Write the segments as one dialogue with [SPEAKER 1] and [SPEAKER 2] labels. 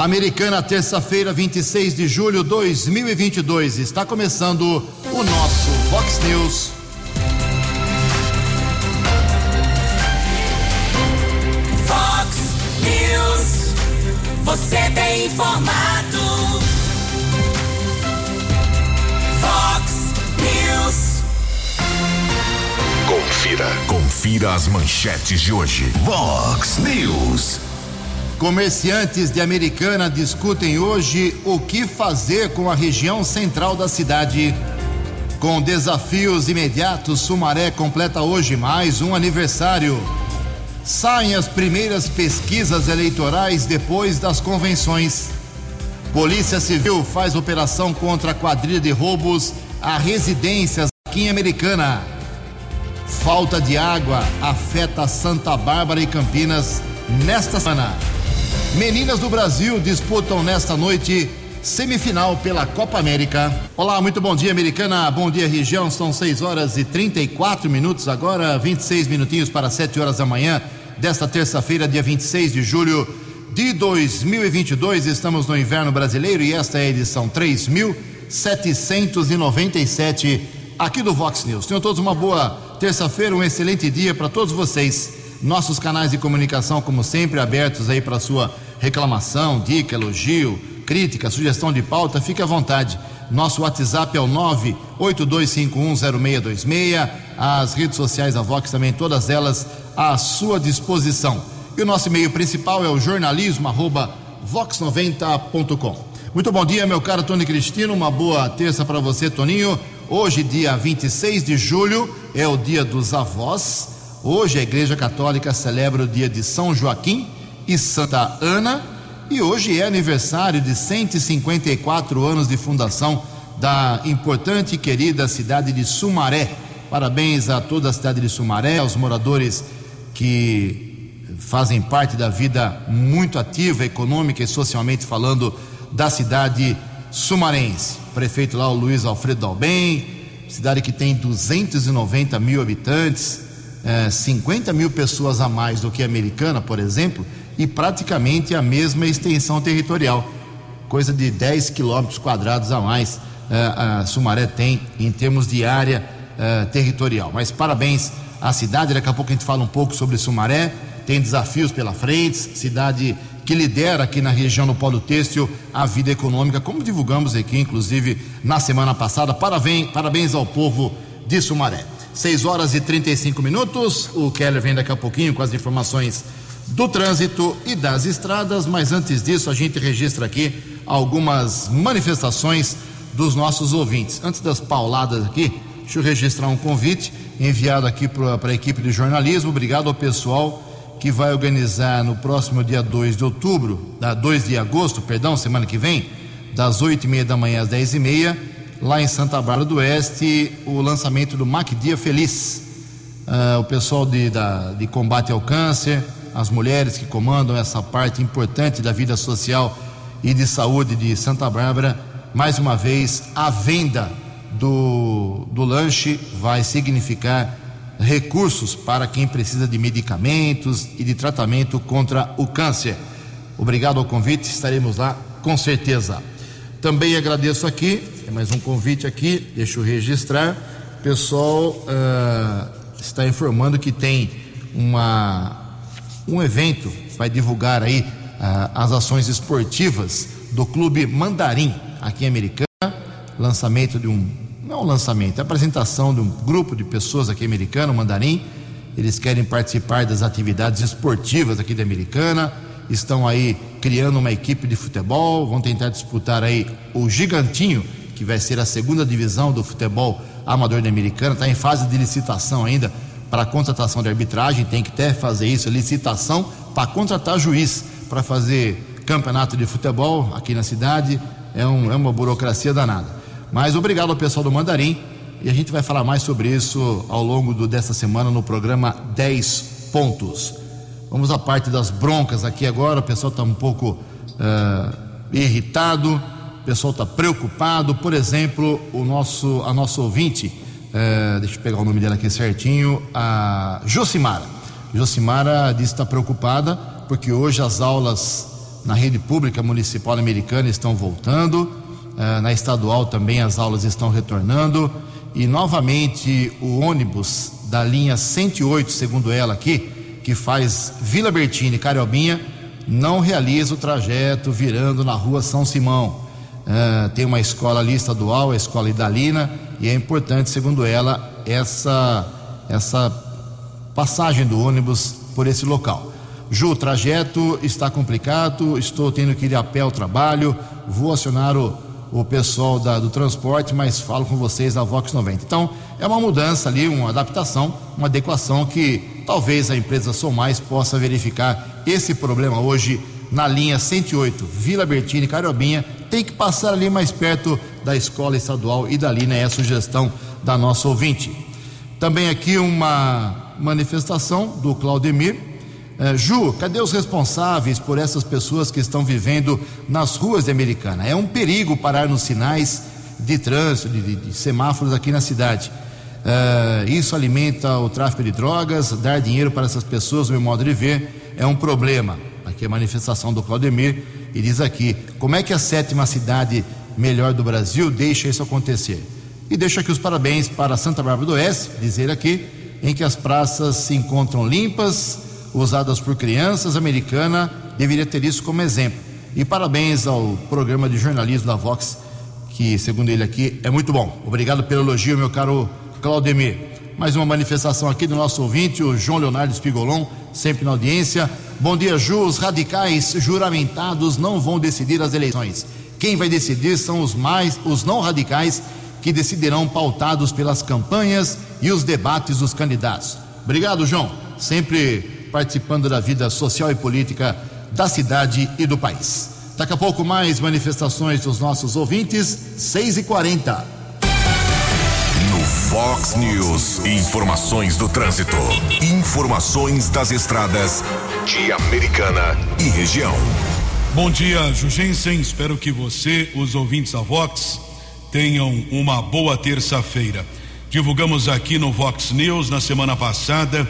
[SPEAKER 1] Americana, terça-feira, 26 de julho de 2022. Está começando o nosso Vox News.
[SPEAKER 2] Vox News. Você tem informado. Vox News.
[SPEAKER 3] Confira. Confira as manchetes de hoje. Vox News.
[SPEAKER 1] Comerciantes de Americana discutem hoje o que fazer com a região central da cidade. Com desafios imediatos, Sumaré completa hoje mais um aniversário. Saem as primeiras pesquisas eleitorais depois das convenções. Polícia Civil faz operação contra a quadrilha de roubos a residências aqui em Americana. Falta de água afeta Santa Bárbara e Campinas nesta semana. Meninas do Brasil disputam nesta noite semifinal pela Copa América. Olá, muito bom dia, Americana. Bom dia, região. São 6 horas e 34 minutos agora, 26 minutinhos para 7 horas da manhã desta terça-feira, dia 26 de julho de 2022. Estamos no inverno brasileiro e esta é a edição 3797 aqui do Vox News. Tenham todos uma boa terça-feira, um excelente dia para todos vocês. Nossos canais de comunicação, como sempre, abertos aí para sua reclamação, dica, elogio, crítica, sugestão de pauta, fique à vontade. Nosso WhatsApp é o 982510626. As redes sociais da Vox também, todas elas à sua disposição. E o nosso e-mail principal é o jornalismo@vox90.com. Muito bom dia, meu caro Tony Cristino. Uma boa terça para você, Toninho. Hoje, dia 26 de julho, é o dia dos avós. Hoje a Igreja Católica celebra o dia de São Joaquim e Santa Ana. E hoje é aniversário de 154 anos de fundação da importante e querida cidade de Sumaré. Parabéns a toda a cidade de Sumaré, aos moradores que fazem parte da vida muito ativa, econômica e socialmente falando, da cidade sumarense. Prefeito lá, o Luiz Alfredo Dalben, cidade que tem 290 mil habitantes, é, 50 mil pessoas a mais do que a americana, por exemplo, e praticamente a mesma extensão territorial, coisa de 10 quilômetros quadrados a mais é, a Sumaré tem em termos de área é, territorial. Mas parabéns à cidade, daqui a pouco a gente fala um pouco sobre Sumaré, tem desafios pela frente, cidade que lidera aqui na região do Polo Têxtil a vida econômica, como divulgamos aqui, inclusive, na semana passada. Parabéns, parabéns ao povo de Sumaré. 6 horas e 35 minutos. O Keller vem daqui a pouquinho com as informações do trânsito e das estradas, mas antes disso a gente registra aqui algumas manifestações dos nossos ouvintes. Antes das pauladas aqui, deixa eu registrar um convite enviado aqui para a equipe de jornalismo. Obrigado ao pessoal que vai organizar no próximo dia 2 de outubro, da 2 de agosto, perdão, semana que vem, das 8 e meia da manhã às 10 e meia, lá em Santa Bárbara do Oeste, o lançamento do Mac Dia Feliz. Uh, o pessoal de, da, de combate ao câncer, as mulheres que comandam essa parte importante da vida social e de saúde de Santa Bárbara, mais uma vez, a venda do, do lanche vai significar recursos para quem precisa de medicamentos e de tratamento contra o câncer. Obrigado ao convite, estaremos lá com certeza. Também agradeço aqui, mais um convite aqui, deixa eu registrar. O pessoal uh, está informando que tem uma, um evento, vai divulgar aí uh, as ações esportivas do Clube Mandarim, aqui em Americana. Lançamento de um não é lançamento, é apresentação de um grupo de pessoas aqui americano, Mandarim. Eles querem participar das atividades esportivas aqui da Americana. Estão aí criando uma equipe de futebol, vão tentar disputar aí o Gigantinho, que vai ser a segunda divisão do futebol amador da Americana. Está em fase de licitação ainda para contratação de arbitragem, tem que até fazer isso, licitação para contratar juiz para fazer campeonato de futebol aqui na cidade. É, um, é uma burocracia danada. Mas obrigado ao pessoal do Mandarim e a gente vai falar mais sobre isso ao longo do, dessa semana no programa 10 Pontos. Vamos à parte das broncas aqui agora. O pessoal está um pouco uh, irritado, pessoal está preocupado. Por exemplo, o nosso, a nossa ouvinte, uh, deixa eu pegar o nome dela aqui certinho, a Josimara. Josimara disse que está preocupada porque hoje as aulas na rede pública municipal americana estão voltando, uh, na estadual também as aulas estão retornando e novamente o ônibus da linha 108, segundo ela aqui, que faz Vila Bertini Cariobinha, não realiza o trajeto virando na rua São Simão. Uh, tem uma escola ali estadual, a escola Idalina, e é importante, segundo ela, essa, essa passagem do ônibus por esse local. Ju, o trajeto está complicado, estou tendo que ir a pé ao trabalho, vou acionar o, o pessoal da, do transporte, mas falo com vocês da Vox 90. Então, é uma mudança ali, uma adaptação, uma adequação que talvez a empresa Somais possa verificar esse problema hoje na linha 108, Vila Bertini, Cariobinha, tem que passar ali mais perto da escola estadual e dali, né? É a sugestão da nossa ouvinte. Também aqui uma manifestação do Claudemir. Eh, Ju, cadê os responsáveis por essas pessoas que estão vivendo nas ruas de Americana? É um perigo parar nos sinais de trânsito, de, de, de semáforos aqui na cidade. Eh, isso alimenta o tráfico de drogas, dar dinheiro para essas pessoas, no meu modo de ver, é um problema. Aqui é a manifestação do Claudemir e diz aqui: como é que a sétima cidade melhor do Brasil deixa isso acontecer? E deixa aqui os parabéns para Santa Bárbara do Oeste, dizer aqui, em que as praças se encontram limpas, usadas por crianças, americana deveria ter isso como exemplo. E parabéns ao programa de jornalismo da Vox, que, segundo ele aqui, é muito bom. Obrigado pelo elogio, meu caro Claudemir. Mais uma manifestação aqui do nosso ouvinte, o João Leonardo Spigolon, sempre na audiência. Bom dia, Ju. Os radicais juramentados não vão decidir as eleições. Quem vai decidir são os mais, os não radicais, que decidirão pautados pelas campanhas e os debates dos candidatos. Obrigado, João. Sempre participando da vida social e política da cidade e do país. Daqui a pouco mais manifestações dos nossos ouvintes, 6 e 40
[SPEAKER 3] No Fox News, informações do trânsito. Informações das estradas de Americana e região.
[SPEAKER 4] Bom dia, Jugensen. Espero que você, os ouvintes da Vox, tenham uma boa terça-feira. Divulgamos aqui no Vox News na semana passada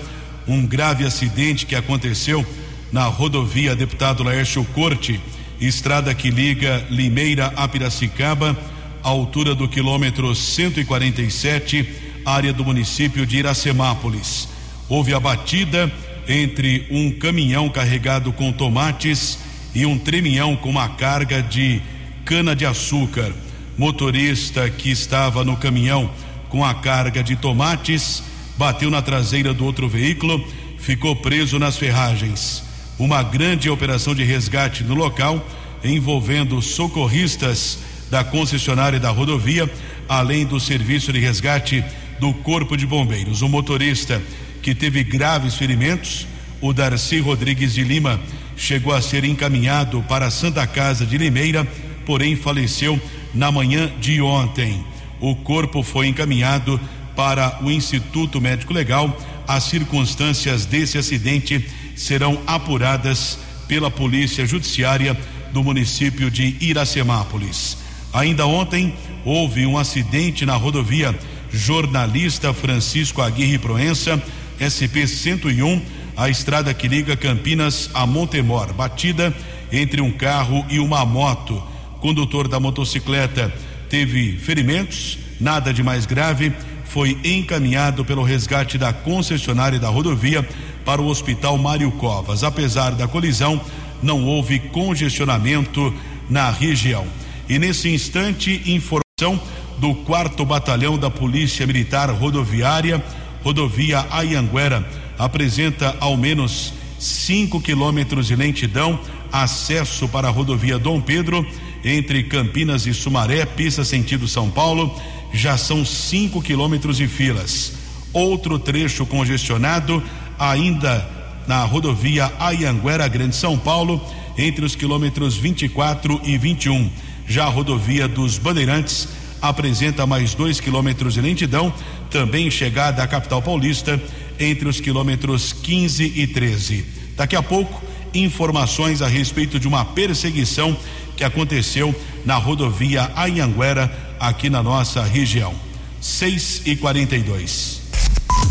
[SPEAKER 4] um grave acidente que aconteceu na rodovia Deputado Laércio Corte, estrada que liga Limeira a Piracicaba, altura do quilômetro 147, área do município de Iracemápolis. Houve a batida entre um caminhão carregado com tomates e um tremião com uma carga de cana-de-açúcar. Motorista que estava no caminhão com a carga de tomates bateu na traseira do outro veículo, ficou preso nas ferragens. Uma grande operação de resgate no local, envolvendo socorristas da concessionária da rodovia, além do serviço de resgate do Corpo de Bombeiros. O motorista que teve graves ferimentos, o Darcy Rodrigues de Lima, chegou a ser encaminhado para a Santa Casa de Limeira, porém faleceu na manhã de ontem. O corpo foi encaminhado para o Instituto Médico Legal. As circunstâncias desse acidente serão apuradas pela Polícia Judiciária do município de Iracemápolis. Ainda ontem houve um acidente na rodovia Jornalista Francisco Aguirre Proença, SP 101, a estrada que liga Campinas a Montemor, batida entre um carro e uma moto. Condutor da motocicleta teve ferimentos, nada de mais grave, foi encaminhado pelo resgate da concessionária da rodovia para o Hospital Mário Covas. Apesar da colisão, não houve congestionamento na região. E nesse instante, informação do quarto batalhão da Polícia Militar Rodoviária, rodovia Ayanguera, apresenta ao menos 5 quilômetros de lentidão, acesso para a rodovia Dom Pedro, entre Campinas e Sumaré, pista sentido São Paulo, já são 5 quilômetros de filas. Outro trecho congestionado, ainda na rodovia Ayanguera, Grande São Paulo, entre os quilômetros 24 e 21. Já a rodovia dos Bandeirantes apresenta mais dois quilômetros de lentidão, também chegada à capital paulista, entre os quilômetros 15 e 13. Daqui a pouco, informações a respeito de uma perseguição que aconteceu na rodovia Anhanguera, aqui na nossa região. 6 e 42.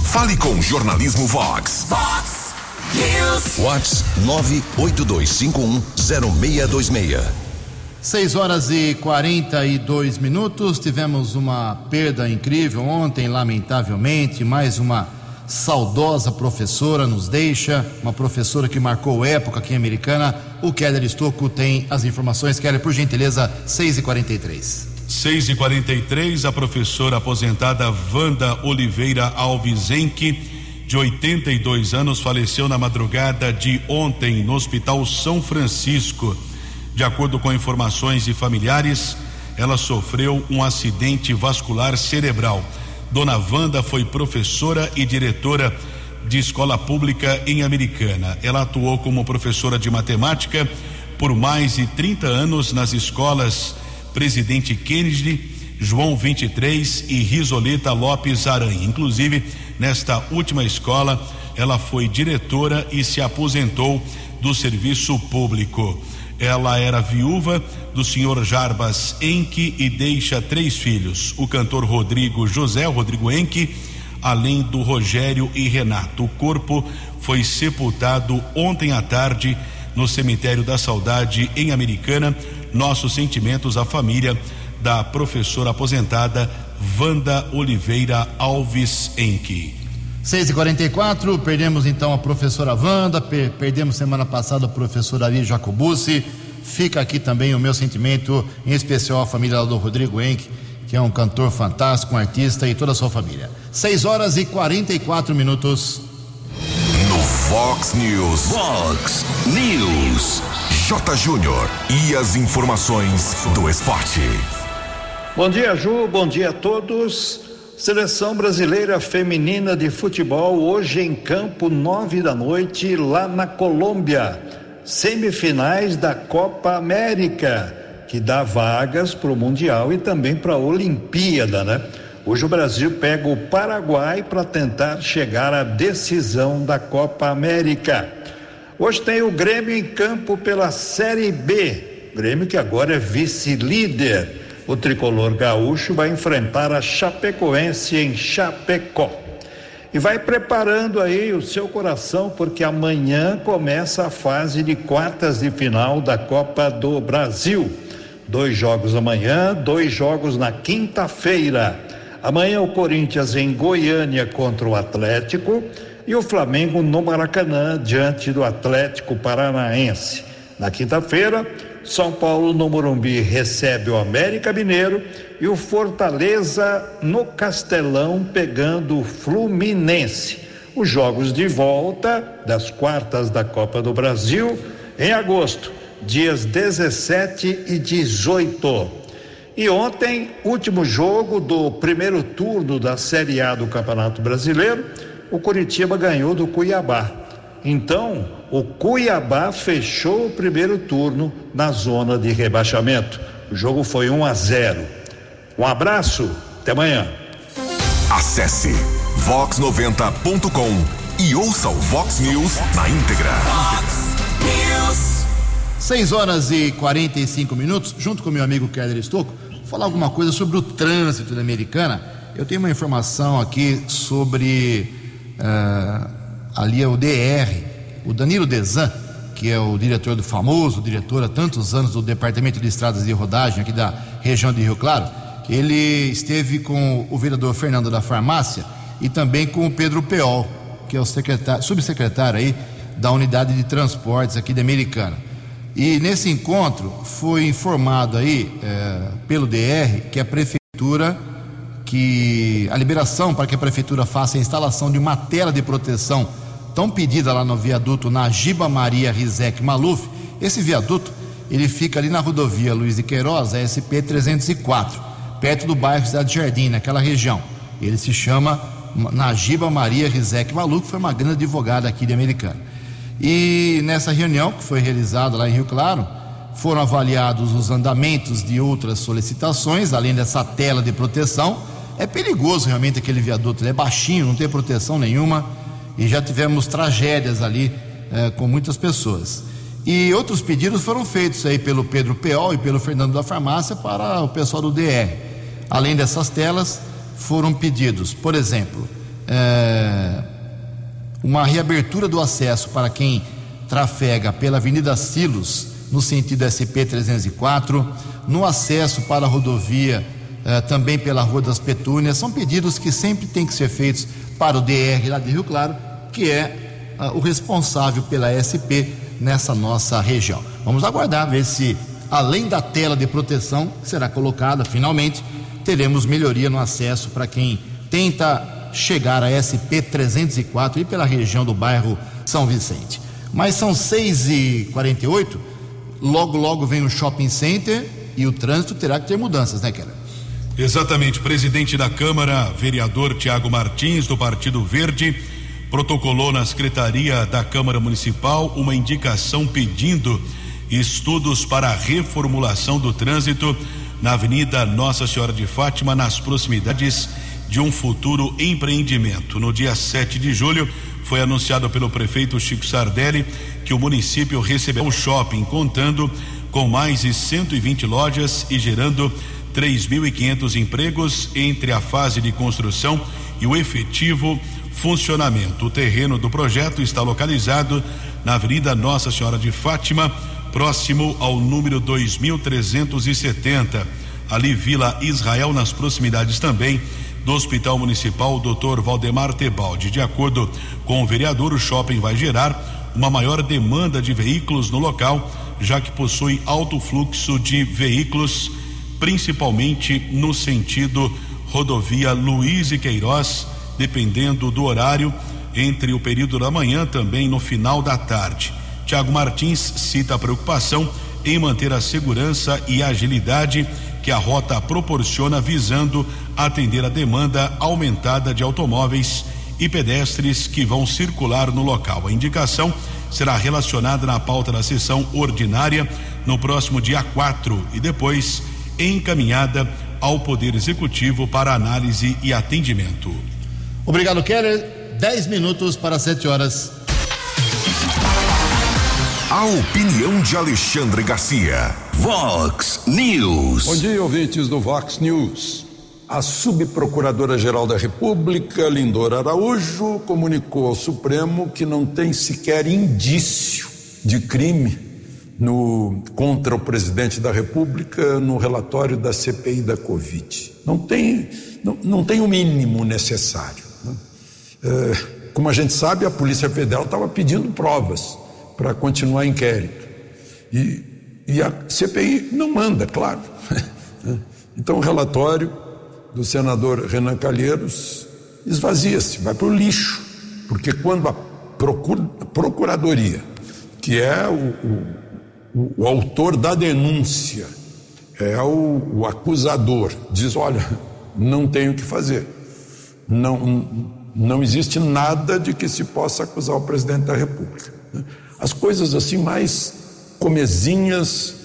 [SPEAKER 3] Fale com Jornalismo Vox.
[SPEAKER 2] Vox News.
[SPEAKER 3] Whats 982510626.
[SPEAKER 1] 6 horas e 42 minutos. Tivemos uma perda incrível ontem, lamentavelmente. Mais uma saudosa professora nos deixa, uma professora que marcou época aqui em Americana. O Keller Estocco tem as informações. Keller, por gentileza, 6 e 43
[SPEAKER 4] 6 e 43 a professora aposentada Wanda Oliveira Alves Enque, de 82 anos, faleceu na madrugada de ontem no Hospital São Francisco. De acordo com informações de familiares, ela sofreu um acidente vascular cerebral. Dona Wanda foi professora e diretora de escola pública em Americana. Ela atuou como professora de matemática por mais de 30 anos nas escolas Presidente Kennedy, João 23 e Risoleta Lopes Aranha. Inclusive, nesta última escola, ela foi diretora e se aposentou do serviço público. Ela era viúva do senhor Jarbas Enque e deixa três filhos: o cantor Rodrigo José Rodrigo Enque, além do Rogério e Renato. O corpo foi sepultado ontem à tarde no cemitério da Saudade em Americana. Nossos sentimentos à família da professora aposentada Wanda Oliveira Alves Enque.
[SPEAKER 1] 6 e 44 perdemos então a professora Wanda, per perdemos semana passada a professora Ari Jacobucci. Fica aqui também o meu sentimento, em especial a família do Rodrigo Enck, que é um cantor fantástico, um artista e toda a sua família. 6 horas e 44 minutos.
[SPEAKER 3] No Fox News. Fox News. J. Júnior. E as informações do esporte.
[SPEAKER 5] Bom dia, Ju. Bom dia a todos. Seleção brasileira feminina de futebol hoje em campo, nove da noite, lá na Colômbia. Semifinais da Copa América, que dá vagas para o Mundial e também para a Olimpíada, né? Hoje o Brasil pega o Paraguai para tentar chegar à decisão da Copa América. Hoje tem o Grêmio em campo pela Série B. Grêmio que agora é vice-líder o tricolor gaúcho vai enfrentar a Chapecoense em Chapecó. E vai preparando aí o seu coração, porque amanhã começa a fase de quartas de final da Copa do Brasil. Dois jogos amanhã, dois jogos na quinta-feira. Amanhã o Corinthians em Goiânia contra o Atlético e o Flamengo no Maracanã diante do Atlético Paranaense. Na quinta-feira, são Paulo no Morumbi recebe o América Mineiro e o Fortaleza no Castelão pegando o Fluminense. Os jogos de volta das quartas da Copa do Brasil em agosto, dias 17 e 18. E ontem, último jogo do primeiro turno da Série A do Campeonato Brasileiro, o Curitiba ganhou do Cuiabá. Então, o Cuiabá fechou o primeiro turno na zona de rebaixamento. O jogo foi 1 a 0. Um abraço, até amanhã.
[SPEAKER 3] Acesse vox90.com e ouça o Vox News na íntegra.
[SPEAKER 2] Fox News.
[SPEAKER 1] 6 horas e 45 minutos, junto com meu amigo Keller Estocco, vou falar alguma coisa sobre o trânsito da Americana. Eu tenho uma informação aqui sobre uh, ali é o DR, o Danilo Desan, que é o diretor do famoso, diretor há tantos anos do Departamento de Estradas de Rodagem aqui da região de Rio Claro, ele esteve com o vereador Fernando da Farmácia e também com o Pedro Peol, que é o secretário, subsecretário aí da unidade de transportes aqui da Americana. E nesse encontro foi informado aí eh, pelo DR que a prefeitura que a liberação para que a prefeitura faça a instalação de uma tela de proteção tão pedida lá no viaduto Nagiba Maria Rizek Maluf. Esse viaduto ele fica ali na rodovia Luiz de Queiroz, SP 304, perto do bairro Cidade Jardim, naquela região. Ele se chama Nagiba Maria Rizek Maluf, foi uma grande advogada aqui de Americana. E nessa reunião que foi realizada lá em Rio Claro, foram avaliados os andamentos de outras solicitações, além dessa tela de proteção. É perigoso realmente aquele viaduto, ele é baixinho, não tem proteção nenhuma e já tivemos tragédias ali eh, com muitas pessoas. E outros pedidos foram feitos aí pelo Pedro Peol e pelo Fernando da Farmácia para o pessoal do DR. Além dessas telas, foram pedidos, por exemplo, eh, uma reabertura do acesso para quem trafega pela Avenida Silos, no sentido SP-304, no acesso para a rodovia eh, também pela Rua das Petúnias. São pedidos que sempre têm que ser feitos para o DR lá de Rio Claro, que é uh, o responsável pela SP nessa nossa região. Vamos aguardar, ver se, além da tela de proteção que será colocada finalmente, teremos melhoria no acesso para quem tenta chegar a SP 304 e pela região do bairro São Vicente. Mas são 6h48, logo, logo vem o shopping center e o trânsito terá que ter mudanças, né, Keller?
[SPEAKER 4] Exatamente. Presidente da Câmara, vereador Tiago Martins, do Partido Verde, protocolou na Secretaria da Câmara Municipal uma indicação pedindo estudos para a reformulação do trânsito na Avenida Nossa Senhora de Fátima, nas proximidades de um futuro empreendimento. No dia 7 de julho, foi anunciado pelo prefeito Chico Sardelli que o município receberá um shopping contando com mais de 120 lojas e gerando 3.500 empregos entre a fase de construção e o efetivo funcionamento. O terreno do projeto está localizado na Avenida Nossa Senhora de Fátima, próximo ao número 2370, ali Vila Israel, nas proximidades também do Hospital Municipal Dr. Valdemar Tebaldi. De acordo com o vereador, o shopping vai gerar uma maior demanda de veículos no local, já que possui alto fluxo de veículos principalmente no sentido rodovia Luiz e Queiroz, dependendo do horário, entre o período da manhã também no final da tarde. Tiago Martins cita a preocupação em manter a segurança e agilidade que a rota proporciona, visando atender a demanda aumentada de automóveis e pedestres que vão circular no local. A indicação será relacionada na pauta da sessão ordinária no próximo dia 4 e depois encaminhada ao Poder Executivo para análise e atendimento.
[SPEAKER 1] Obrigado, Keller. Dez minutos para sete horas.
[SPEAKER 3] A opinião de Alexandre Garcia. Vox News.
[SPEAKER 6] Bom dia, ouvintes do Vox News. A subprocuradora-geral da República, Lindora Araújo, comunicou ao Supremo que não tem sequer indício de crime no, contra o presidente da República no relatório da CPI da Covid. Não tem, não, não tem o mínimo necessário. Né? É, como a gente sabe, a Polícia Federal estava pedindo provas para continuar inquérito. E, e a CPI não manda, claro. Então o relatório do senador Renan Calheiros esvazia-se, vai para o lixo. Porque quando a Procuradoria, que é o, o o, o autor da denúncia é o, o, acusador, diz: olha, não tenho o que fazer. Não, não existe nada de que se possa acusar o presidente da República. As coisas assim mais comezinhas,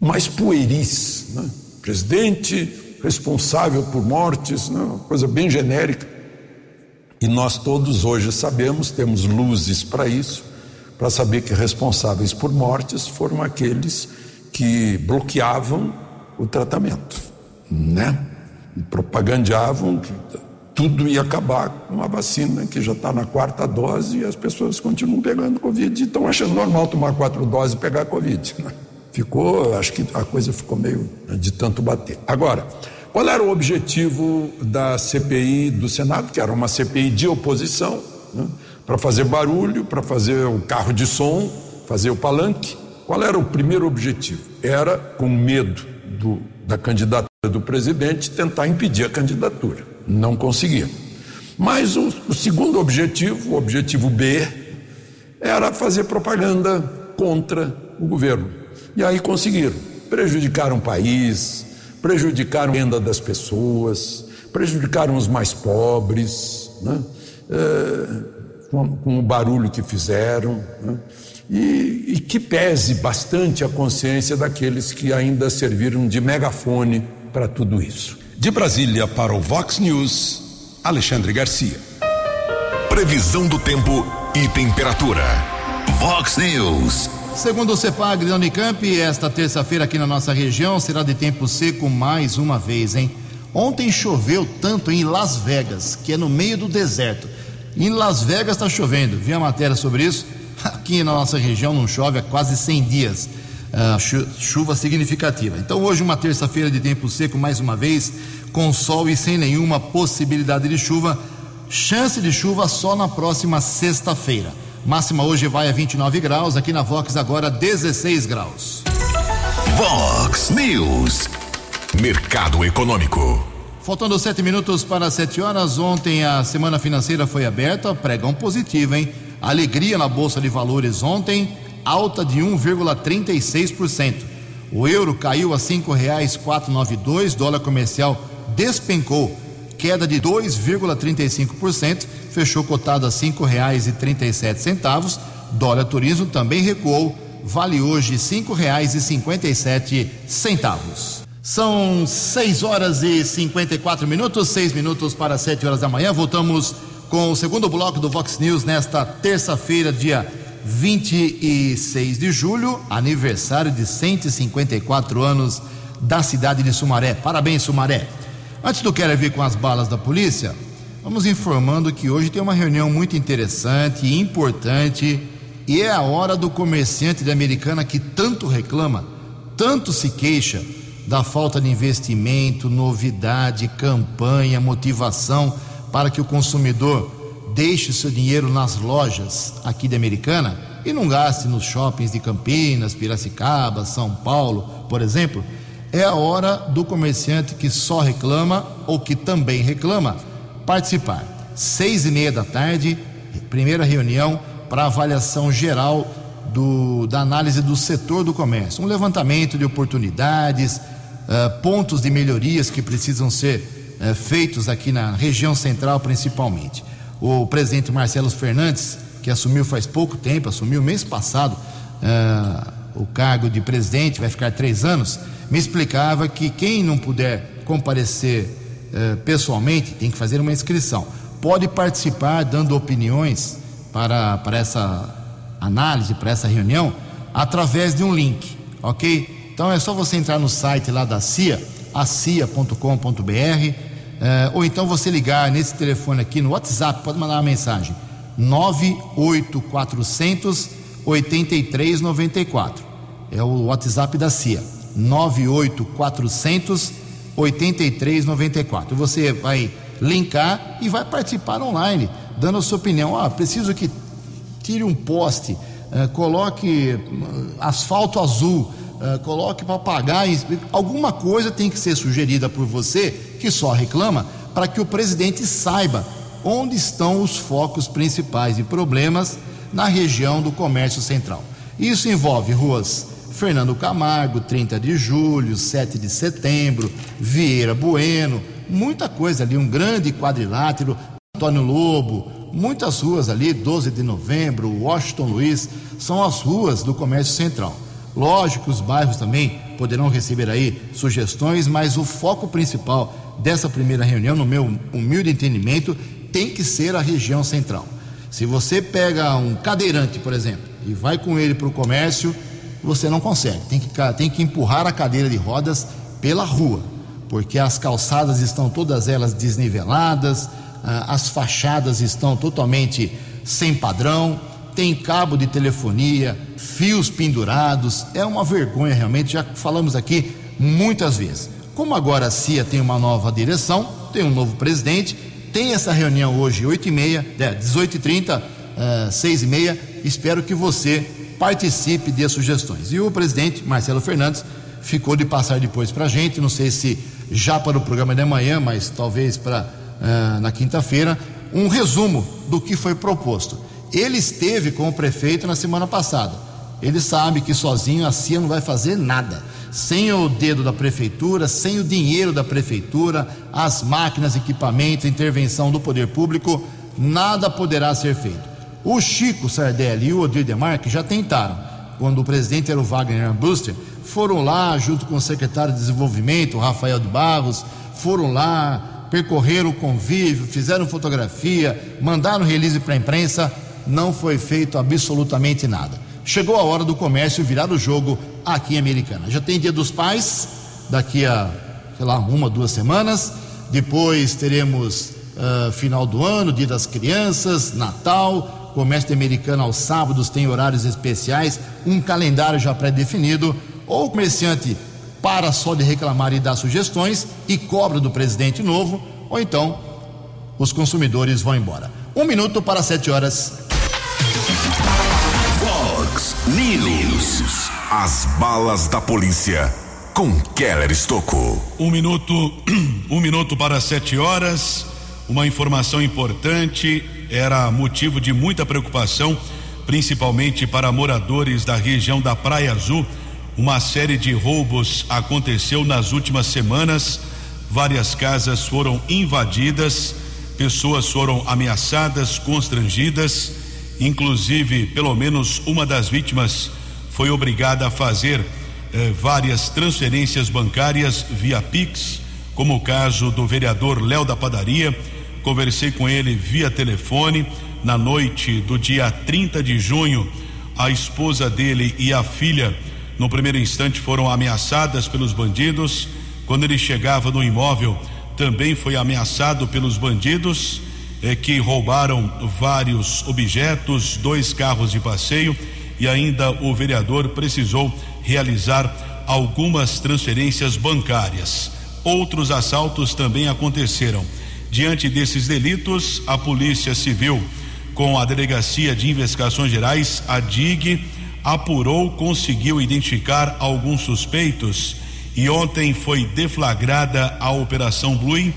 [SPEAKER 6] mais pueris. Né? Presidente responsável por mortes, né? uma coisa bem genérica. E nós todos hoje sabemos, temos luzes para isso, para saber que responsáveis por mortes foram aqueles que bloqueavam o tratamento, né? E propagandeavam tudo ia acabar com a vacina que já está na quarta dose e as pessoas continuam pegando Covid e estão achando normal tomar quatro doses e pegar Covid. Né? Ficou, acho que a coisa ficou meio de tanto bater. Agora, qual era o objetivo da CPI do Senado, que era uma CPI de oposição? Né? para fazer barulho, para fazer o carro de som, fazer o palanque. Qual era o primeiro objetivo? Era, com medo do, da candidatura do presidente, tentar impedir a candidatura. Não conseguia. Mas o, o segundo objetivo, o objetivo B, era fazer propaganda contra o governo. E aí conseguiram. Prejudicaram o país, prejudicaram a renda das pessoas, prejudicaram os mais pobres. Né? É, com, com o barulho que fizeram, né? e, e que pese bastante a consciência daqueles que ainda serviram de megafone para tudo isso.
[SPEAKER 3] De Brasília para o Vox News, Alexandre Garcia. Previsão do tempo e temperatura. Vox News.
[SPEAKER 1] Segundo o CEPAG da Unicamp, esta terça-feira aqui na nossa região será de tempo seco mais uma vez, hein? Ontem choveu tanto em Las Vegas, que é no meio do deserto Em Las Vegas está chovendo. Vi a matéria sobre isso. Aqui na nossa região não chove há quase 100 dias. Chuva significativa. Então, hoje, uma terça-feira de tempo seco, mais uma vez, com sol e sem nenhuma possibilidade de chuva. Chance de chuva só na próxima sexta-feira. Máxima hoje vai a 29 graus, aqui na Vox agora 16 graus.
[SPEAKER 3] Vox News. Mercado Econômico.
[SPEAKER 1] Faltando sete minutos para sete horas, ontem a semana financeira foi aberta, pregão positivo, hein? Alegria na Bolsa de Valores ontem, alta de 1,36%. O euro caiu a cinco reais quatro nove dois, dólar comercial despencou, queda de 2,35%, fechou cotado a cinco reais e trinta centavos. Dólar turismo também recuou, vale hoje cinco reais e cinquenta centavos. São 6 horas e 54 minutos, 6 minutos para 7 horas da manhã. Voltamos com o segundo bloco do Vox News nesta terça-feira, dia 26 de julho, aniversário de 154 anos da cidade de Sumaré. Parabéns, Sumaré. Antes do Quero Ver com as balas da polícia, vamos informando que hoje tem uma reunião muito interessante e importante e é a hora do comerciante de Americana que tanto reclama, tanto se queixa da falta de investimento, novidade, campanha, motivação para que o consumidor deixe seu dinheiro nas lojas aqui de Americana e não gaste nos shoppings de Campinas, Piracicaba, São Paulo, por exemplo, é a hora do comerciante que só reclama ou que também reclama participar. Seis e meia da tarde, primeira reunião para avaliação geral do, da análise do setor do comércio, um levantamento de oportunidades, uh, pontos de melhorias que precisam ser uh, feitos aqui na região central, principalmente. O presidente Marcelo Fernandes, que assumiu faz pouco tempo, assumiu mês passado uh, o cargo de presidente, vai ficar três anos, me explicava que quem não puder comparecer pessoalmente tem que fazer uma inscrição. Pode participar dando opiniões para, para essa análise, para essa reunião, através de um link, ok? Então é só você entrar no site lá da CIA, acia.com.br, eh, ou então você ligar nesse telefone aqui no WhatsApp, pode mandar uma mensagem: 98400 8394. É o WhatsApp da CIA. 98400 8394. Você vai linkar e vai participar online, dando a sua opinião. Ah, preciso que tire um poste, eh, coloque hum, asfalto azul uh, coloque para pagar. Alguma coisa tem que ser sugerida por você, que só reclama, para que o presidente saiba onde estão os focos principais de problemas na região do comércio central. Isso envolve ruas Fernando Camargo, 30 de julho, 7 de setembro, Vieira Bueno, muita coisa ali, um grande quadrilátero, Antônio Lobo, muitas ruas ali, 12 de novembro, Washington Luiz, são as ruas do comércio central. Lógico, os bairros também poderão receber aí sugestões, mas o foco principal dessa primeira reunião, no meu humilde entendimento, tem que ser a região central. Se você pega um cadeirante, por exemplo, e vai com ele para o comércio, você não consegue. Tem que, tem que empurrar a cadeira de rodas pela rua, porque as calçadas estão todas elas desniveladas, as fachadas estão totalmente sem padrão tem cabo de telefonia, fios pendurados, é uma vergonha realmente, já falamos aqui muitas vezes. Como agora a CIA tem uma nova direção, tem um novo presidente, tem essa reunião hoje, 8h30, 18h30, uh, 6h30, espero que você participe de sugestões. E o presidente, Marcelo Fernandes, ficou de passar depois para a gente, não sei se já para o programa de amanhã, mas talvez para uh, na quinta-feira, um resumo do que foi proposto. Ele esteve com o prefeito na semana passada. Ele sabe que sozinho a CIA não vai fazer nada. Sem o dedo da prefeitura, sem o dinheiro da prefeitura, as máquinas, equipamentos, intervenção do poder público, nada poderá ser feito. O Chico Sardelli e o Odir Demarque já tentaram. Quando o presidente era o Wagner Buster, foram lá junto com o secretário de Desenvolvimento, Rafael de Barros, foram lá, percorreram o convívio, fizeram fotografia, mandaram release para a imprensa, não foi feito absolutamente nada. Chegou a hora do comércio virar o jogo aqui em Americana. Já tem Dia dos Pais, daqui a, sei lá, uma, duas semanas. Depois teremos uh, final do ano, Dia das Crianças, Natal, comércio americano aos sábados tem horários especiais, um calendário já pré-definido, ou o comerciante para só de reclamar e dar sugestões e cobra do presidente novo, ou então os consumidores vão embora. Um minuto para sete horas.
[SPEAKER 3] Fox News. As balas da polícia com Keller Estocou.
[SPEAKER 4] Um minuto, um minuto para sete horas. Uma informação importante era motivo de muita preocupação, principalmente para moradores da região da Praia Azul. Uma série de roubos aconteceu nas últimas semanas. Várias casas foram invadidas, pessoas foram ameaçadas, constrangidas. Inclusive, pelo menos uma das vítimas foi obrigada a fazer eh, várias transferências bancárias via Pix, como o caso do vereador Léo da Padaria. Conversei com ele via telefone na noite do dia 30 de junho. A esposa dele e a filha, no primeiro instante, foram ameaçadas pelos bandidos. Quando ele chegava no imóvel, também foi ameaçado pelos bandidos eh, que roubaram vários objetos, dois carros de passeio e ainda o vereador precisou realizar algumas transferências bancárias. Outros assaltos também aconteceram. Diante desses delitos, a Polícia Civil, com a Delegacia de Investigações Gerais, a DIG, apurou, conseguiu identificar alguns suspeitos e ontem foi deflagrada a Operação Blue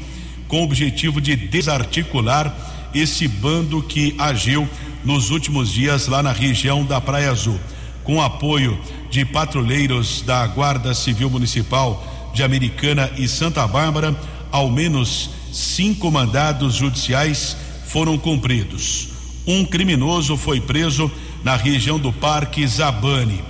[SPEAKER 4] com o objetivo de desarticular esse bando que agiu nos últimos dias lá na região da Praia Azul com apoio de patrulheiros da Guarda Civil Municipal de Americana e Santa Bárbara, ao menos cinco mandados judiciais foram cumpridos. Um criminoso foi preso na região do Parque Zabane.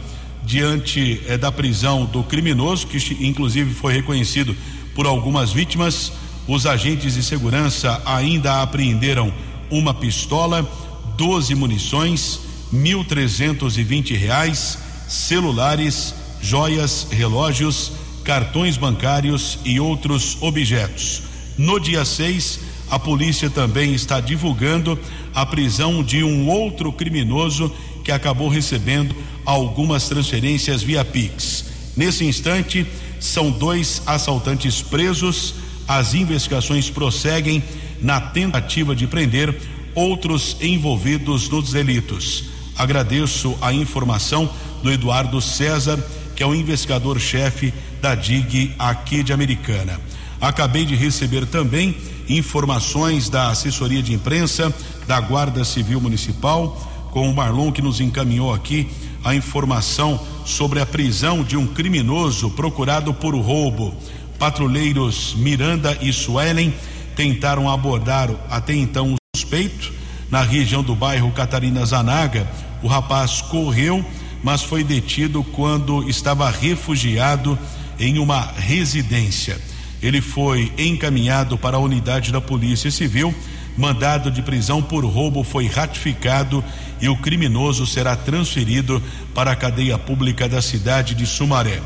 [SPEAKER 4] Diante eh, da prisão do criminoso, que inclusive foi reconhecido por algumas vítimas, os agentes de segurança ainda apreenderam uma pistola, 12 munições, mil trezentos e vinte reais, celulares, joias, relógios, cartões bancários e outros objetos. No dia 6, a polícia também está divulgando a prisão de um outro criminoso que acabou recebendo algumas transferências via Pix. Nesse instante, são dois assaltantes presos. As investigações prosseguem na tentativa de prender outros envolvidos nos delitos. Agradeço a informação do Eduardo César, que é o investigador-chefe da DIG aqui de Americana. Acabei de receber também informações da assessoria de imprensa da Guarda Civil Municipal, com o Marlon que nos encaminhou aqui a informação sobre a prisão de um criminoso procurado por roubo. Patrulheiros Miranda e Suelen tentaram abordar até então suspeito na região do bairro Catarina Zanaga o rapaz correu, mas foi detido quando estava refugiado em uma residência. Ele foi encaminhado para a unidade da Polícia Civil. Mandado de prisão por roubo foi ratificado e o criminoso será transferido para a cadeia pública da cidade de Sumaré.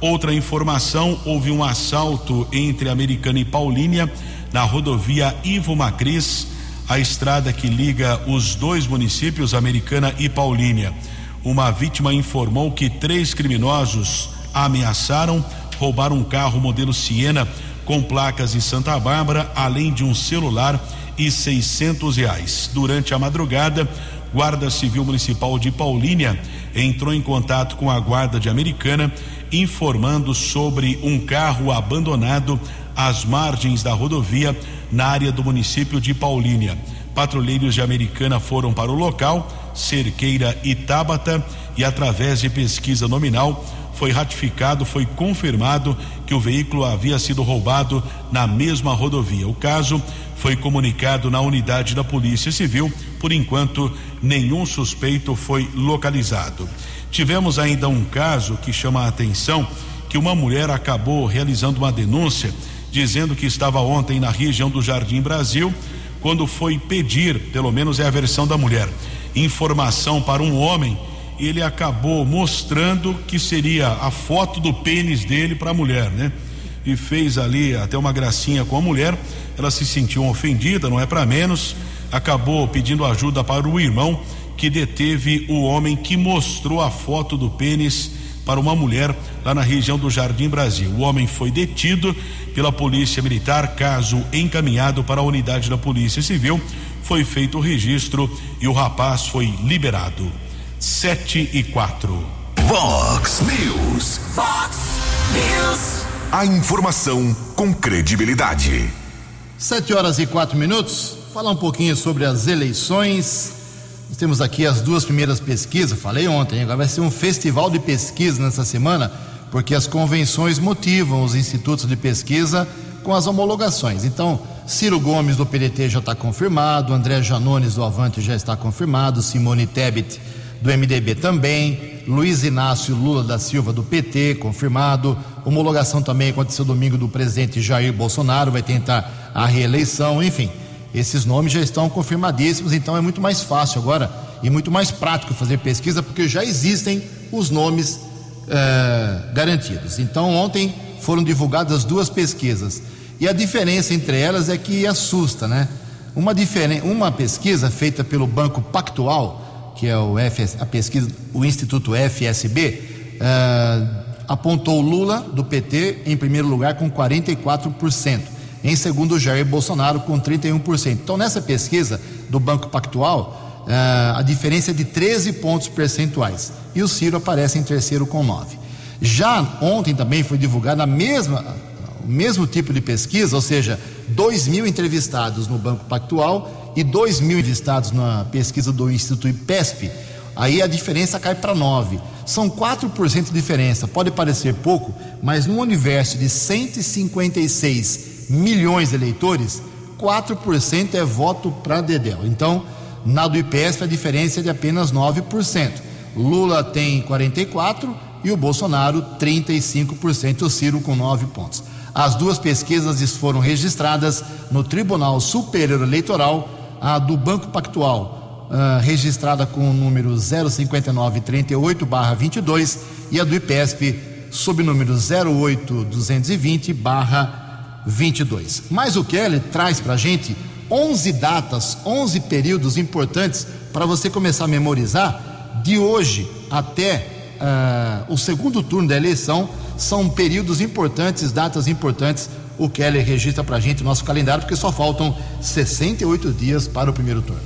[SPEAKER 4] Outra informação: houve um assalto entre Americana e Paulínia na rodovia Ivo Macris a estrada que liga os dois municípios, Americana e Paulínia. Uma vítima informou que três criminosos ameaçaram, roubaram um carro modelo Siena com placas em Santa Bárbara, além de um celular e seiscentos reais. Durante a madrugada, Guarda Civil Municipal de Paulínia entrou em contato com a Guarda de Americana, informando sobre um carro abandonado às margens da rodovia na área do município de Paulínia. Patrulheiros de Americana foram para o local, Cerqueira e Tabata, e através de pesquisa nominal foi ratificado, foi confirmado que o veículo havia sido roubado na mesma rodovia. O caso foi comunicado na unidade da Polícia Civil. Por enquanto, nenhum suspeito foi localizado. Tivemos ainda um caso que chama a atenção que uma mulher acabou realizando uma denúncia dizendo que estava ontem na região do Jardim Brasil, quando foi pedir, pelo menos é a versão da mulher, informação para um homem, ele acabou mostrando que seria a foto do pênis dele para a mulher, né? e fez ali até uma gracinha com a mulher. Ela se sentiu ofendida, não é para menos. Acabou pedindo ajuda para o irmão que deteve o homem que mostrou a foto do pênis para uma mulher lá na região do Jardim Brasil. O homem foi detido pela Polícia Militar, caso encaminhado para a unidade da Polícia Civil. Foi feito o registro e o rapaz foi liberado. Sete e quatro.
[SPEAKER 3] Vox News.
[SPEAKER 2] Fox News.
[SPEAKER 3] A informação com credibilidade.
[SPEAKER 1] Sete horas e quatro minutos. Falar um pouquinho sobre as eleições. Nós temos aqui as duas primeiras pesquisas. Falei ontem, agora vai ser um festival de pesquisa nessa semana, porque as convenções motivam os institutos de pesquisa com as homologações. Então, Ciro Gomes do PDT já está confirmado, André Janones do Avante já está confirmado, Simone Tebet do MDB também, Luiz Inácio Lula da Silva do PT, confirmado. Homologação também aconteceu domingo do presidente Jair Bolsonaro, vai tentar a reeleição, enfim. Esses nomes já estão confirmadíssimos, então é muito mais fácil agora e muito mais prático fazer pesquisa, porque já existem os nomes eh, garantidos. Então, ontem foram divulgadas duas pesquisas. E a diferença entre elas é que assusta, né? Uma, uma pesquisa feita pelo Banco Pactual, que é o FS, a pesquisa, o Instituto FSB, uh, apontou Lula do PT em primeiro lugar com 44%, em segundo Jair Bolsonaro com 31%. Então nessa pesquisa do Banco Pactual, uh, a diferença é de 13 pontos percentuais e o Ciro aparece em terceiro com 9. Já ontem também foi divulgada a mesma o mesmo tipo de pesquisa, ou seja, 2 mil entrevistados no Banco Pactual e 2 mil entrevistados na pesquisa do Instituto IPESP, aí a diferença cai para 9. São 4% de diferença. Pode parecer pouco, mas num universo de 156 milhões de eleitores, 4% é voto para Dedéu. Então, na do IPESP a diferença é de apenas 9%. Lula tem 44% e o Bolsonaro 35%, o Ciro com 9 pontos. As duas pesquisas foram registradas no Tribunal Superior Eleitoral, a do Banco Pactual, uh, registrada com o número 05938-22 e a do IPESP, sob número 08220-22. Mas o Kelly traz para a gente 11 datas, 11 períodos importantes para você começar a memorizar de hoje até uh, o segundo turno da eleição são períodos importantes, datas importantes. O Keller registra para a gente o nosso calendário, porque só faltam 68 dias para o primeiro turno.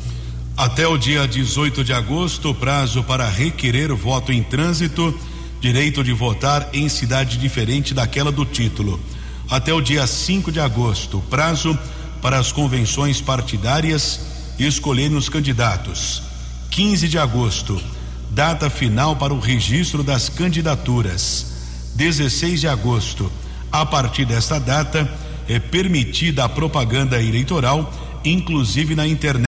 [SPEAKER 4] Até o dia 18 de agosto, prazo para requerer voto em trânsito, direito de votar em cidade diferente daquela do título. Até o dia 5 de agosto, prazo para as convenções partidárias escolherem os candidatos. 15 de agosto, data final para o registro das candidaturas. 16 de agosto. A partir desta data, é permitida a propaganda eleitoral, inclusive na internet.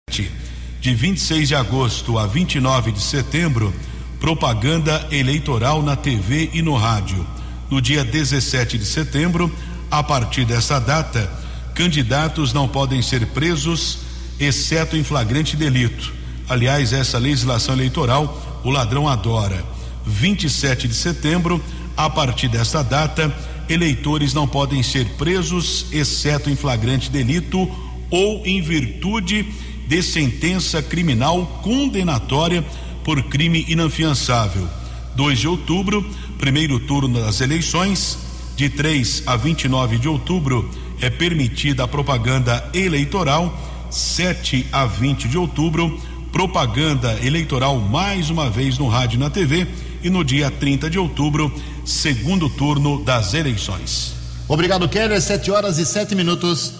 [SPEAKER 4] De 26 de agosto a 29 de setembro, propaganda eleitoral na TV e no rádio. No dia 17 de setembro, a partir dessa data, candidatos não podem ser presos, exceto em flagrante delito. Aliás, essa legislação eleitoral o ladrão adora. 27 de setembro, a partir desta data, eleitores não podem ser presos, exceto em flagrante delito ou em virtude de sentença criminal condenatória por crime inafiançável. 2 de outubro, primeiro turno das eleições. De 3 a 29 de outubro é permitida a propaganda eleitoral. 7 a 20 de outubro, propaganda eleitoral mais uma vez no rádio e na TV e no dia 30 de outubro, segundo turno das eleições.
[SPEAKER 1] Obrigado, Keller. Sete horas e sete minutos.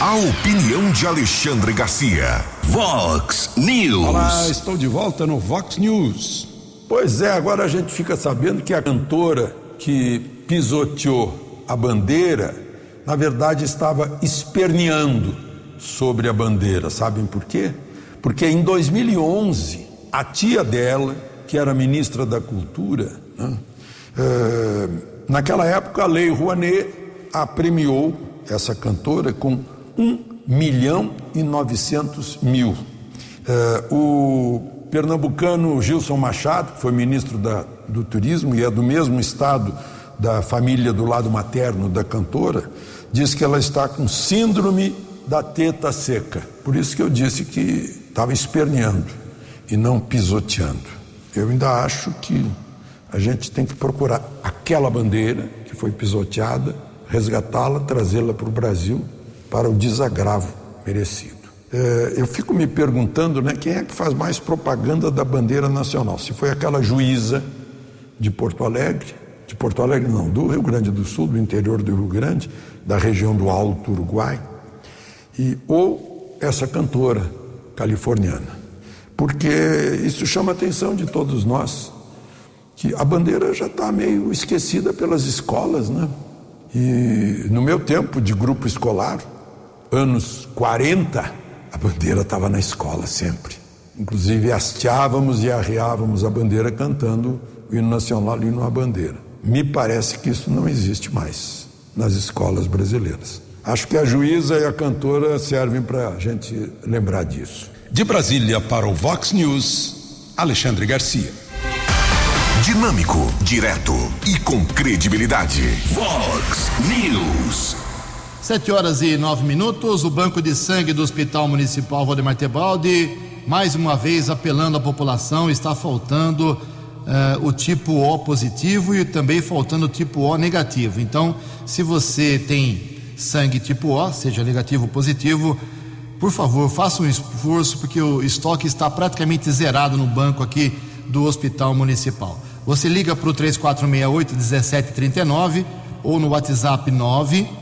[SPEAKER 3] A opinião de Alexandre Garcia. Vox News.
[SPEAKER 6] Olá, estou de volta no Vox News. Pois é, agora a gente fica sabendo que a cantora que pisoteou a bandeira, na verdade estava esperneando sobre a bandeira. Sabem por quê? Porque em 2011 a tia dela, que era ministra da Cultura, né, é, naquela época a Lei Rouanet a premiou, essa cantora, com um milhão e novecentos mil. É, o pernambucano Gilson Machado, que foi ministro da, do Turismo e é do mesmo estado da família do lado materno da cantora, diz que ela está com síndrome da teta seca. Por isso que eu disse que estava esperneando e não pisoteando. Eu ainda acho que a gente tem que procurar aquela bandeira que foi pisoteada, resgatá-la, trazê-la para o Brasil para o desagravo merecido. É, eu fico me perguntando, né, quem é que faz mais propaganda da bandeira nacional? Se foi aquela juíza de Porto Alegre, de Porto Alegre não, do Rio Grande do Sul, do interior do Rio Grande, da região do Alto Uruguai, e ou essa cantora californiana porque isso chama a atenção de todos nós, que a bandeira já está meio esquecida pelas escolas, né? E no meu tempo de grupo escolar, anos 40, a bandeira estava na escola sempre. Inclusive hasteávamos e arreávamos a bandeira cantando o hino nacional e a bandeira. Me parece que isso não existe mais nas escolas brasileiras. Acho que a juíza e a cantora servem para a gente lembrar disso.
[SPEAKER 3] De Brasília para o Vox News, Alexandre Garcia. Dinâmico, direto e com credibilidade. Vox News.
[SPEAKER 1] Sete horas e nove minutos. O Banco de Sangue do Hospital Municipal Valdemar Tebaldi, mais uma vez apelando à população, está faltando uh, o tipo O positivo e também faltando o tipo O negativo. Então, se você tem sangue tipo O, seja negativo ou positivo, por favor, faça um esforço, porque o estoque está praticamente zerado no banco aqui do Hospital Municipal. Você liga para o 3468-1739 ou no WhatsApp 99148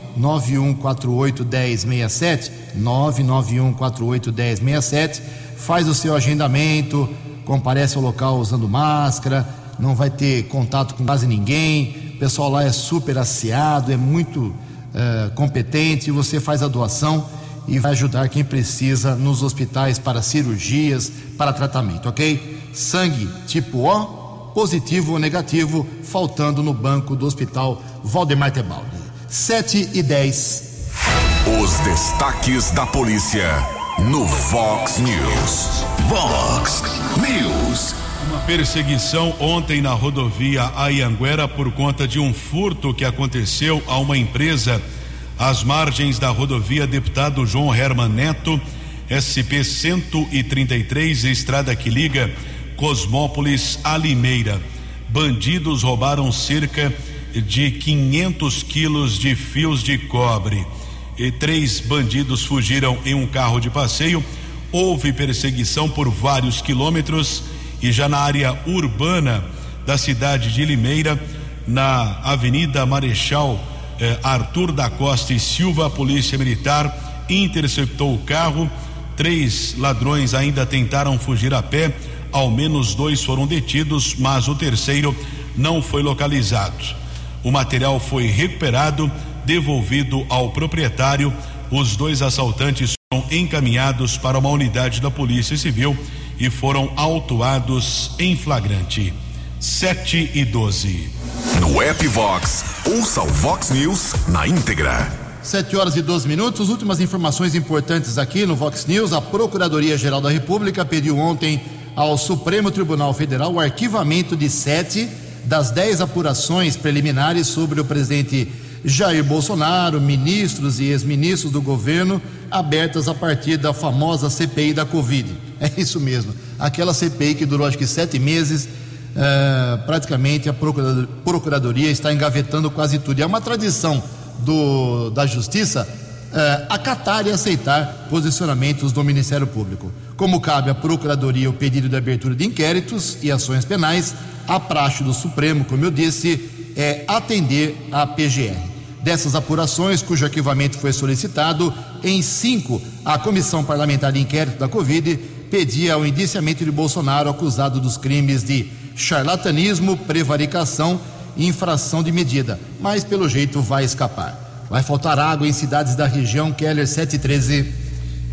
[SPEAKER 1] 1067, 99148 1067, faz o seu agendamento, comparece ao local usando máscara, não vai ter contato com quase ninguém, o pessoal lá é super asseado, é muito uh, competente, você faz a doação e vai ajudar quem precisa nos hospitais para cirurgias, para tratamento, ok? Sangue tipo O, positivo ou negativo, faltando no banco do Hospital Valdemar Tebaldi. 7 e 10.
[SPEAKER 3] Os destaques da polícia no Vox News. Vox News.
[SPEAKER 4] Uma perseguição ontem na rodovia Ayanguera por conta de um furto que aconteceu a uma empresa às margens da rodovia Deputado João Herman Neto, SP 133, estrada que liga Cosmópolis a Limeira. Bandidos roubaram cerca de 500 quilos de fios de cobre. E três bandidos fugiram em um carro de passeio. Houve perseguição por vários quilômetros e já na área urbana da cidade de Limeira, na Avenida Marechal eh, Arthur da Costa e Silva, a Polícia Militar interceptou o carro. Três ladrões ainda tentaram fugir a pé. Ao menos dois foram detidos, mas o terceiro não foi localizado. O material foi recuperado, devolvido ao proprietário. Os dois assaltantes foram encaminhados para uma unidade da Polícia Civil e foram autuados em flagrante. 7 e 12.
[SPEAKER 3] No app Vox, ouça o Vox News na íntegra.
[SPEAKER 1] 7 horas e 12 minutos. Últimas informações importantes aqui no Vox News. A Procuradoria-Geral da República pediu ontem ao Supremo Tribunal Federal o arquivamento de sete das dez apurações preliminares sobre o presidente Jair Bolsonaro, ministros e ex-ministros do governo, abertas a partir da famosa CPI da Covid. É isso mesmo. Aquela CPI que durou acho que sete meses é, praticamente a procuradoria está engavetando quase tudo. É uma tradição do, da Justiça é, acatar e aceitar posicionamentos do Ministério Público. Como cabe à Procuradoria o pedido de abertura de inquéritos e ações penais, a praxe do Supremo, como eu disse, é atender à PGR. Dessas apurações, cujo arquivamento foi solicitado, em cinco, a Comissão Parlamentar de Inquérito da Covid pedia o indiciamento de Bolsonaro acusado dos crimes de charlatanismo, prevaricação e infração de medida, mas pelo jeito vai escapar. Vai faltar água em cidades da região Keller 713.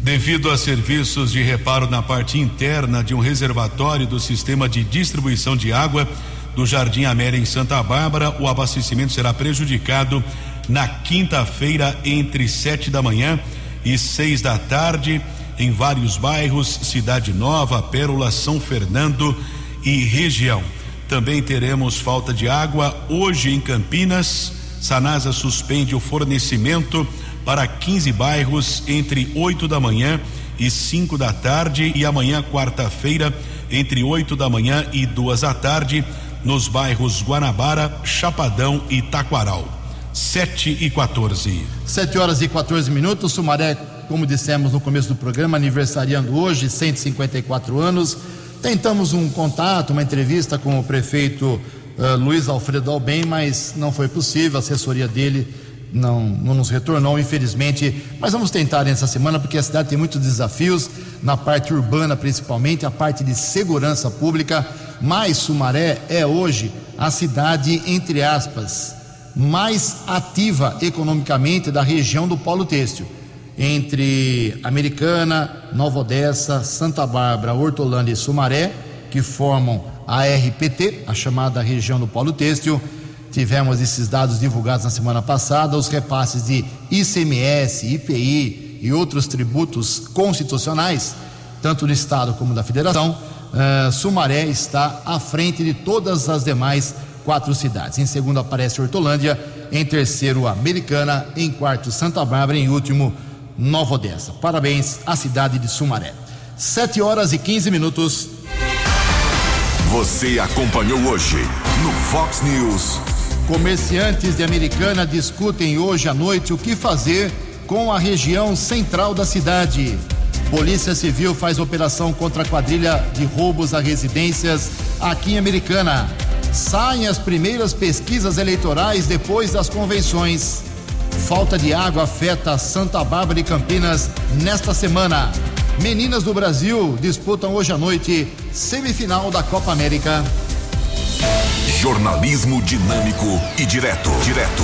[SPEAKER 4] Devido a serviços de reparo na parte interna de um reservatório do sistema de distribuição de água do Jardim América em Santa Bárbara, o abastecimento será prejudicado na quinta-feira entre sete da manhã e seis da tarde em vários bairros, Cidade Nova, Pérola, São Fernando, e região. Também teremos falta de água hoje em Campinas. Sanasa suspende o fornecimento para 15 bairros entre 8 da manhã e 5 da tarde e amanhã, quarta-feira, entre 8 da manhã e 2 da tarde, nos bairros Guanabara, Chapadão e Taquaral. 7 e 14.
[SPEAKER 1] 7 horas e 14 minutos. Sumaré, como dissemos no começo do programa, aniversariando hoje, 154 anos. Tentamos um contato, uma entrevista com o prefeito uh, Luiz Alfredo Albem, mas não foi possível. A assessoria dele não, não nos retornou, infelizmente. Mas vamos tentar nessa semana, porque a cidade tem muitos desafios, na parte urbana principalmente, a parte de segurança pública. Mas Sumaré é hoje a cidade, entre aspas, mais ativa economicamente da região do Polo Têxtil. Entre Americana, Nova Odessa, Santa Bárbara, Hortolândia e Sumaré, que formam a RPT, a chamada região do Polo Têxtil. Tivemos esses dados divulgados na semana passada, os repasses de ICMS, IPI e outros tributos constitucionais, tanto do Estado como da Federação. Uh, Sumaré está à frente de todas as demais quatro cidades. Em segundo aparece Hortolândia, em terceiro Americana, em quarto Santa Bárbara, em último Nova Odessa. Parabéns à cidade de Sumaré. Sete horas e quinze minutos.
[SPEAKER 3] Você acompanhou hoje no Fox News.
[SPEAKER 1] Comerciantes de Americana discutem hoje à noite o que fazer com a região central da cidade. Polícia Civil faz operação contra a quadrilha de roubos a residências aqui em Americana. Saem as primeiras pesquisas eleitorais depois das convenções. Falta de água afeta Santa Bárbara e Campinas nesta semana. Meninas do Brasil disputam hoje à noite semifinal da Copa América.
[SPEAKER 3] Jornalismo dinâmico e direto. Direto.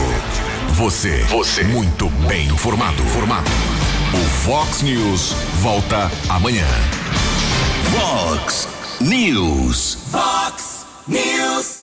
[SPEAKER 3] Você. Você. Muito bem informado. Formado. O Fox News volta amanhã.
[SPEAKER 2] Fox News. Fox News.